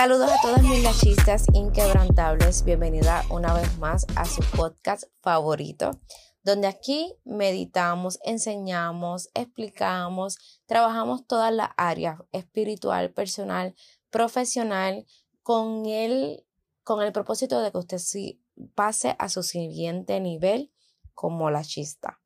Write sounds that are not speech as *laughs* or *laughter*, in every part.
Saludos a todas mis lachistas inquebrantables. Bienvenida una vez más a su podcast favorito, donde aquí meditamos, enseñamos, explicamos, trabajamos todas las áreas espiritual, personal, profesional, con el, con el propósito de que usted pase a su siguiente nivel como lachista.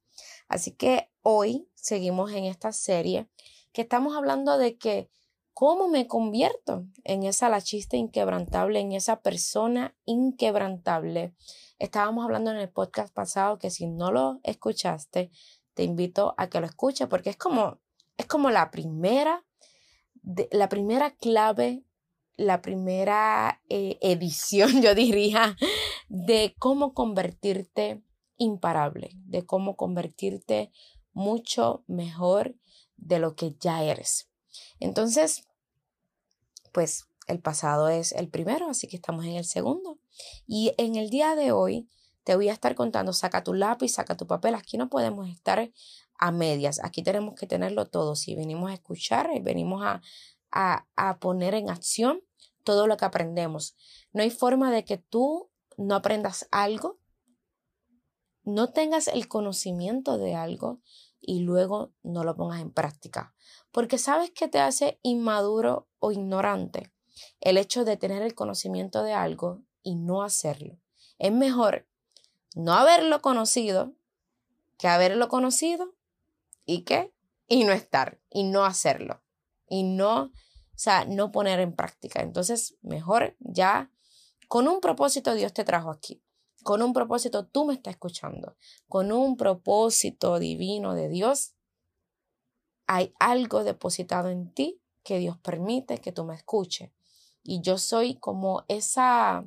Así que hoy seguimos en esta serie que estamos hablando de que ¿Cómo me convierto en esa lachista inquebrantable, en esa persona inquebrantable? Estábamos hablando en el podcast pasado que si no lo escuchaste, te invito a que lo escuches porque es como, es como la primera, la primera clave, la primera eh, edición, *laughs* yo diría, de cómo convertirte imparable, de cómo convertirte mucho mejor de lo que ya eres. Entonces, pues el pasado es el primero, así que estamos en el segundo. Y en el día de hoy te voy a estar contando, saca tu lápiz, saca tu papel, aquí no podemos estar a medias, aquí tenemos que tenerlo todo. Si venimos a escuchar y venimos a, a, a poner en acción todo lo que aprendemos. No hay forma de que tú no aprendas algo, no tengas el conocimiento de algo y luego no lo pongas en práctica. Porque sabes que te hace inmaduro o ignorante el hecho de tener el conocimiento de algo y no hacerlo. Es mejor no haberlo conocido que haberlo conocido y qué? Y no estar y no hacerlo y no, o sea, no poner en práctica. Entonces, mejor ya con un propósito Dios te trajo aquí con un propósito, tú me estás escuchando, con un propósito divino de Dios, hay algo depositado en ti que Dios permite que tú me escuches. Y yo soy como esa,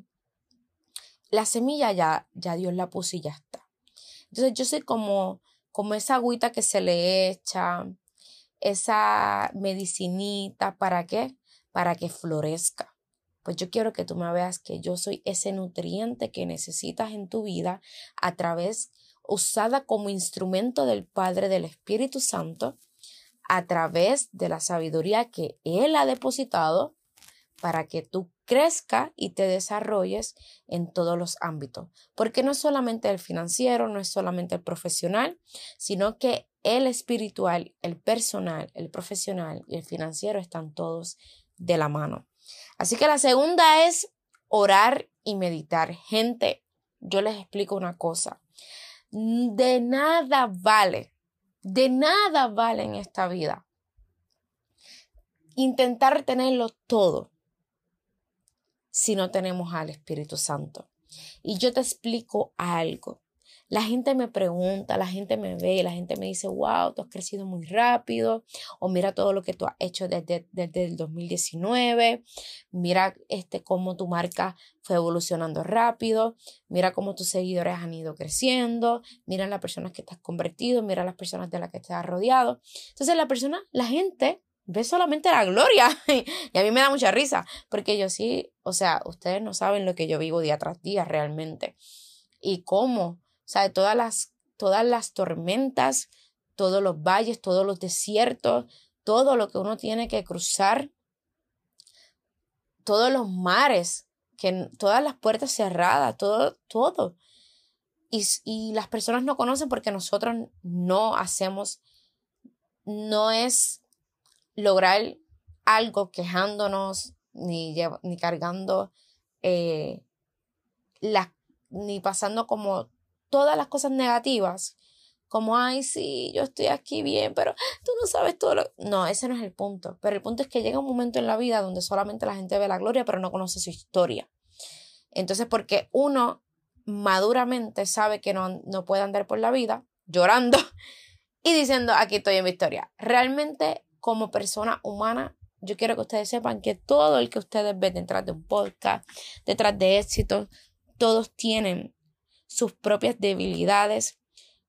la semilla ya, ya Dios la puso y ya está. Entonces yo soy como, como esa agüita que se le echa, esa medicinita, ¿para qué? Para que florezca pues yo quiero que tú me veas que yo soy ese nutriente que necesitas en tu vida a través, usada como instrumento del Padre del Espíritu Santo, a través de la sabiduría que Él ha depositado para que tú crezca y te desarrolles en todos los ámbitos. Porque no es solamente el financiero, no es solamente el profesional, sino que el espiritual, el personal, el profesional y el financiero están todos de la mano. Así que la segunda es orar y meditar. Gente, yo les explico una cosa. De nada vale, de nada vale en esta vida intentar tenerlo todo si no tenemos al Espíritu Santo. Y yo te explico algo. La gente me pregunta, la gente me ve, la gente me dice, wow, tú has crecido muy rápido, o mira todo lo que tú has hecho desde, desde el 2019, mira este, cómo tu marca fue evolucionando rápido, mira cómo tus seguidores han ido creciendo, mira las personas que te has convertido, mira las personas de las que te has rodeado. Entonces la persona, la gente ve solamente la gloria. *laughs* y a mí me da mucha risa, porque yo sí, o sea, ustedes no saben lo que yo vivo día tras día realmente. Y cómo o sea, todas las, todas las tormentas, todos los valles, todos los desiertos, todo lo que uno tiene que cruzar, todos los mares, que, todas las puertas cerradas, todo, todo. Y, y las personas no conocen porque nosotros no hacemos, no es lograr algo quejándonos ni, ni cargando eh, ni pasando como todas las cosas negativas, como, ay, sí, yo estoy aquí bien, pero tú no sabes todo lo... No, ese no es el punto. Pero el punto es que llega un momento en la vida donde solamente la gente ve la gloria, pero no conoce su historia. Entonces, porque uno maduramente sabe que no, no puede andar por la vida llorando *laughs* y diciendo, aquí estoy en mi historia. Realmente, como persona humana, yo quiero que ustedes sepan que todo el que ustedes ven detrás de un podcast, detrás de éxitos, todos tienen sus propias debilidades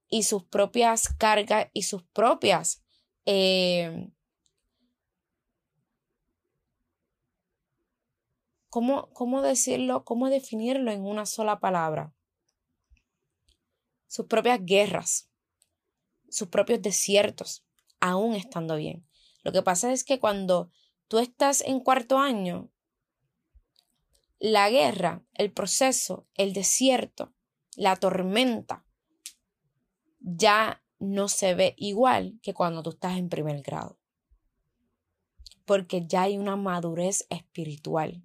y sus propias cargas y sus propias eh, ¿cómo, ¿cómo decirlo? ¿Cómo definirlo en una sola palabra? Sus propias guerras, sus propios desiertos, aún estando bien. Lo que pasa es que cuando tú estás en cuarto año, la guerra, el proceso, el desierto, la tormenta, ya no se ve igual que cuando tú estás en primer grado. Porque ya hay una madurez espiritual.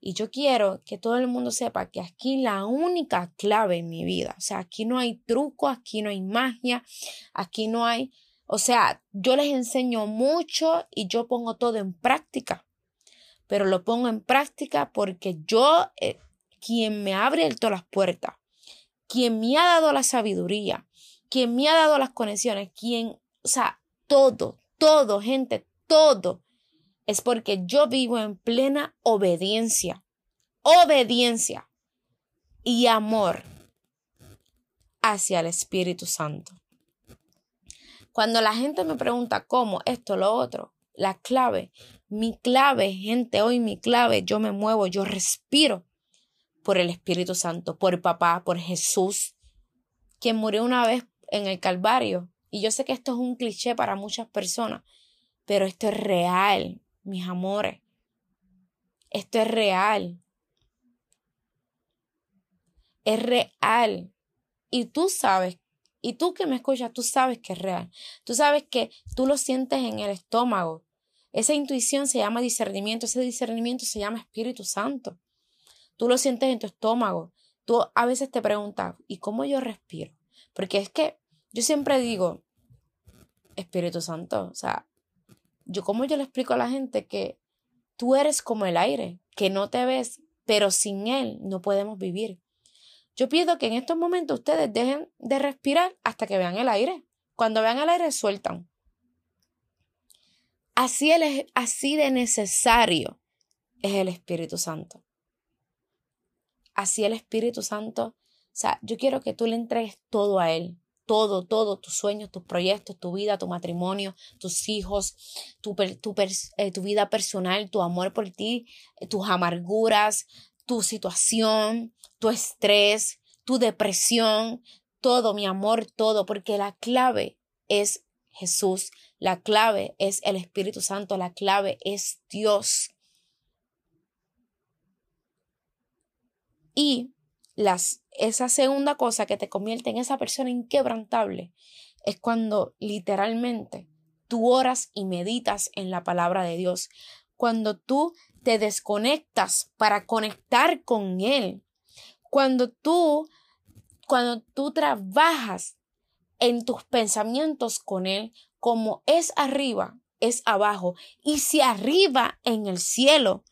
Y yo quiero que todo el mundo sepa que aquí la única clave en mi vida, o sea, aquí no hay truco, aquí no hay magia, aquí no hay, o sea, yo les enseño mucho y yo pongo todo en práctica, pero lo pongo en práctica porque yo, eh, quien me abre todas las puertas, quien me ha dado la sabiduría, quien me ha dado las conexiones, quien, o sea, todo, todo, gente, todo, es porque yo vivo en plena obediencia, obediencia y amor hacia el Espíritu Santo. Cuando la gente me pregunta cómo, esto, lo otro, la clave, mi clave, gente, hoy mi clave, yo me muevo, yo respiro por el Espíritu Santo, por papá, por Jesús, quien murió una vez en el Calvario. Y yo sé que esto es un cliché para muchas personas, pero esto es real, mis amores. Esto es real. Es real. Y tú sabes, y tú que me escuchas, tú sabes que es real. Tú sabes que tú lo sientes en el estómago. Esa intuición se llama discernimiento, ese discernimiento se llama Espíritu Santo. Tú lo sientes en tu estómago. Tú a veces te preguntas, ¿y cómo yo respiro? Porque es que yo siempre digo, Espíritu Santo, o sea, yo como yo le explico a la gente que tú eres como el aire, que no te ves, pero sin él no podemos vivir. Yo pido que en estos momentos ustedes dejen de respirar hasta que vean el aire. Cuando vean el aire, sueltan. Así, es, así de necesario es el Espíritu Santo. Así el Espíritu Santo, o sea, yo quiero que tú le entregues todo a Él todo, todo, tus sueños, tus proyectos, tu vida, tu matrimonio, tus hijos, tu, eh, vida personal, tu amor por ti, eh, tus amarguras, tu situación, tu estrés, tu depresión, todo, mi amor, todo, porque la clave es Jesús, la clave es el Espíritu Santo, la clave es Dios. Y las, esa segunda cosa que te convierte en esa persona inquebrantable es cuando literalmente tú oras y meditas en la palabra de Dios. Cuando tú te desconectas para conectar con Él. Cuando tú, cuando tú trabajas en tus pensamientos con Él, como es arriba, es abajo. Y si arriba en el cielo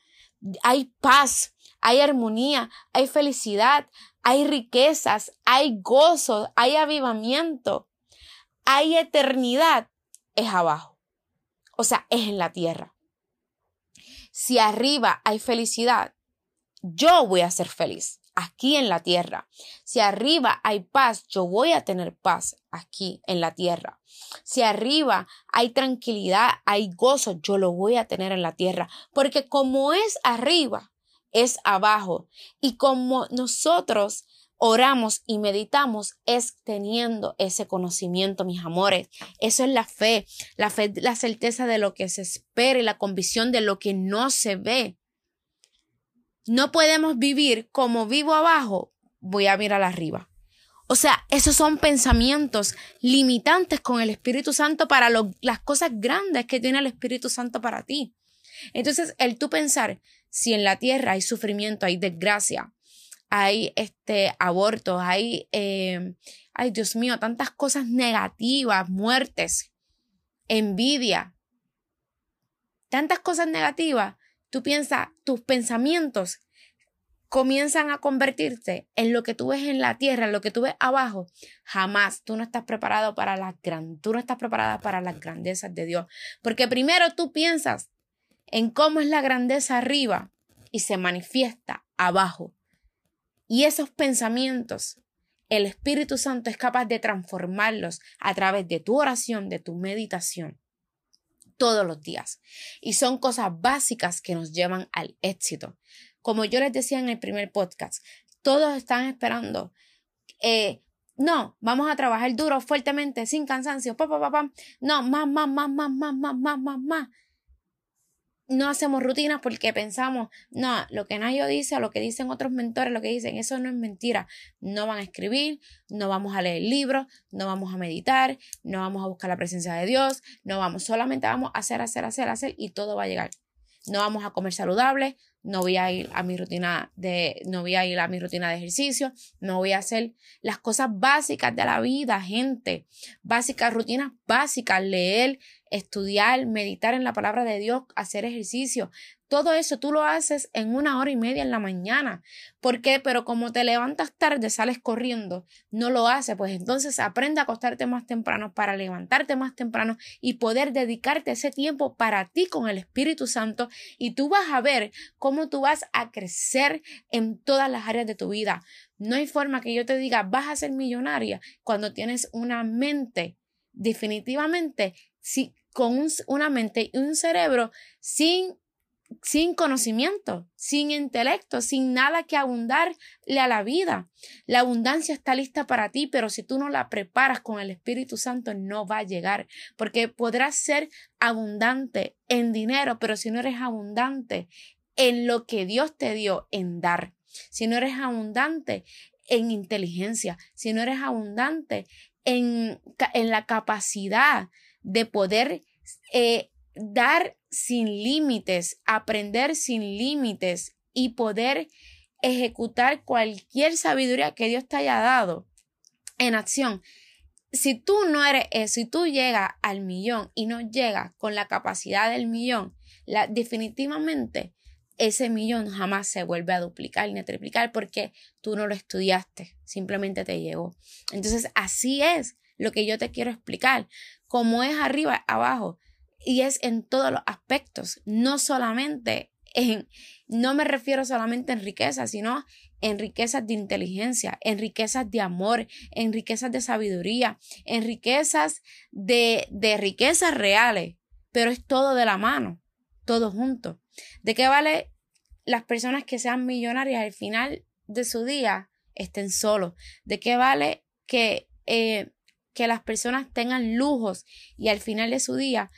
hay paz, hay armonía, hay felicidad, hay riquezas, hay gozo, hay avivamiento, hay eternidad, es abajo. O sea, es en la tierra. Si arriba hay felicidad, yo voy a ser feliz aquí en la tierra. Si arriba hay paz, yo voy a tener paz aquí en la tierra. Si arriba hay tranquilidad, hay gozo, yo lo voy a tener en la tierra. Porque como es arriba, es abajo. Y como nosotros oramos y meditamos es teniendo ese conocimiento, mis amores. Eso es la fe, la fe, la certeza de lo que se espera y la convicción de lo que no se ve. No podemos vivir como vivo abajo, voy a mirar arriba. O sea, esos son pensamientos limitantes con el Espíritu Santo para las cosas grandes que tiene el Espíritu Santo para ti. Entonces, el tú pensar, si en la tierra hay sufrimiento, hay desgracia, hay este, abortos, hay, eh, ay Dios mío, tantas cosas negativas, muertes, envidia, tantas cosas negativas, tú piensas, tus pensamientos comienzan a convertirse en lo que tú ves en la tierra, en lo que tú ves abajo, jamás tú no estás preparado para las gran, tú no estás preparada para las grandezas de Dios, porque primero tú piensas en cómo es la grandeza arriba y se manifiesta abajo. Y esos pensamientos, el Espíritu Santo es capaz de transformarlos a través de tu oración, de tu meditación, todos los días. Y son cosas básicas que nos llevan al éxito. Como yo les decía en el primer podcast, todos están esperando. Eh, no, vamos a trabajar duro, fuertemente, sin cansancio. Pa, No, más, más, más, más, más, más, más, más, más. No hacemos rutinas porque pensamos, no, lo que Nayo dice o lo que dicen otros mentores, lo que dicen, eso no es mentira. No van a escribir, no vamos a leer libros, no vamos a meditar, no vamos a buscar la presencia de Dios, no vamos, solamente vamos a hacer, hacer, hacer, hacer y todo va a llegar. No vamos a comer saludable, no voy a ir a mi rutina de, no voy a ir a mi rutina de ejercicio, no voy a hacer las cosas básicas de la vida, gente, básicas, rutinas básicas, leer, estudiar, meditar en la palabra de Dios, hacer ejercicio. Todo eso tú lo haces en una hora y media en la mañana. ¿Por qué? Pero como te levantas tarde, sales corriendo, no lo haces. Pues entonces aprende a acostarte más temprano para levantarte más temprano y poder dedicarte ese tiempo para ti con el Espíritu Santo. Y tú vas a ver cómo tú vas a crecer en todas las áreas de tu vida. No hay forma que yo te diga, vas a ser millonaria cuando tienes una mente definitivamente sí, con una mente y un cerebro sin sin conocimiento, sin intelecto, sin nada que abundarle a la vida. La abundancia está lista para ti, pero si tú no la preparas con el Espíritu Santo, no va a llegar, porque podrás ser abundante en dinero, pero si no eres abundante en lo que Dios te dio en dar, si no eres abundante en inteligencia, si no eres abundante en, en la capacidad de poder eh, dar sin límites, aprender sin límites y poder ejecutar cualquier sabiduría que Dios te haya dado en acción. Si tú no eres eso, si tú llegas al millón y no llegas con la capacidad del millón, la, definitivamente ese millón jamás se vuelve a duplicar ni a triplicar porque tú no lo estudiaste, simplemente te llegó. Entonces, así es lo que yo te quiero explicar. Como es arriba, abajo, y es en todos los aspectos, no solamente en, no me refiero solamente en riqueza, sino en riquezas de inteligencia, en riquezas de amor, en riquezas de sabiduría, en riquezas de, de riquezas reales, pero es todo de la mano, todo junto. ¿De qué vale las personas que sean millonarias al final de su día estén solos? ¿De qué vale que, eh, que las personas tengan lujos y al final de su día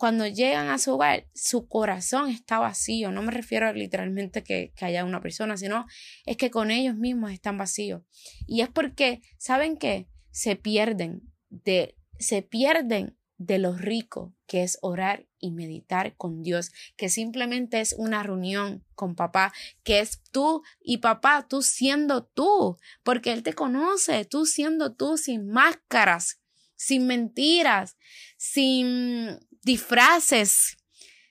cuando llegan a su hogar, su corazón está vacío. No me refiero literalmente que, que haya una persona, sino es que con ellos mismos están vacíos. Y es porque, ¿saben qué? Se pierden de, se pierden de lo rico que es orar y meditar con Dios, que simplemente es una reunión con papá, que es tú y papá, tú siendo tú, porque Él te conoce, tú siendo tú sin máscaras, sin mentiras, sin disfraces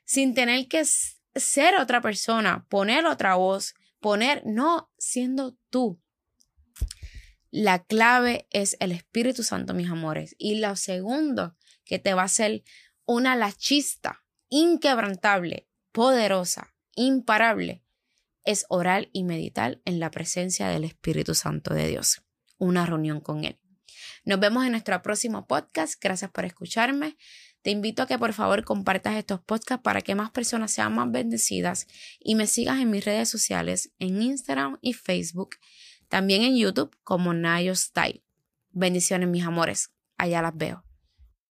sin tener que ser otra persona, poner otra voz, poner, no siendo tú. La clave es el Espíritu Santo, mis amores. Y lo segundo que te va a hacer una lachista inquebrantable, poderosa, imparable, es orar y meditar en la presencia del Espíritu Santo de Dios. Una reunión con Él. Nos vemos en nuestro próximo podcast. Gracias por escucharme. Te invito a que por favor compartas estos podcasts para que más personas sean más bendecidas y me sigas en mis redes sociales, en Instagram y Facebook, también en YouTube como Nayo Style. Bendiciones mis amores, allá las veo.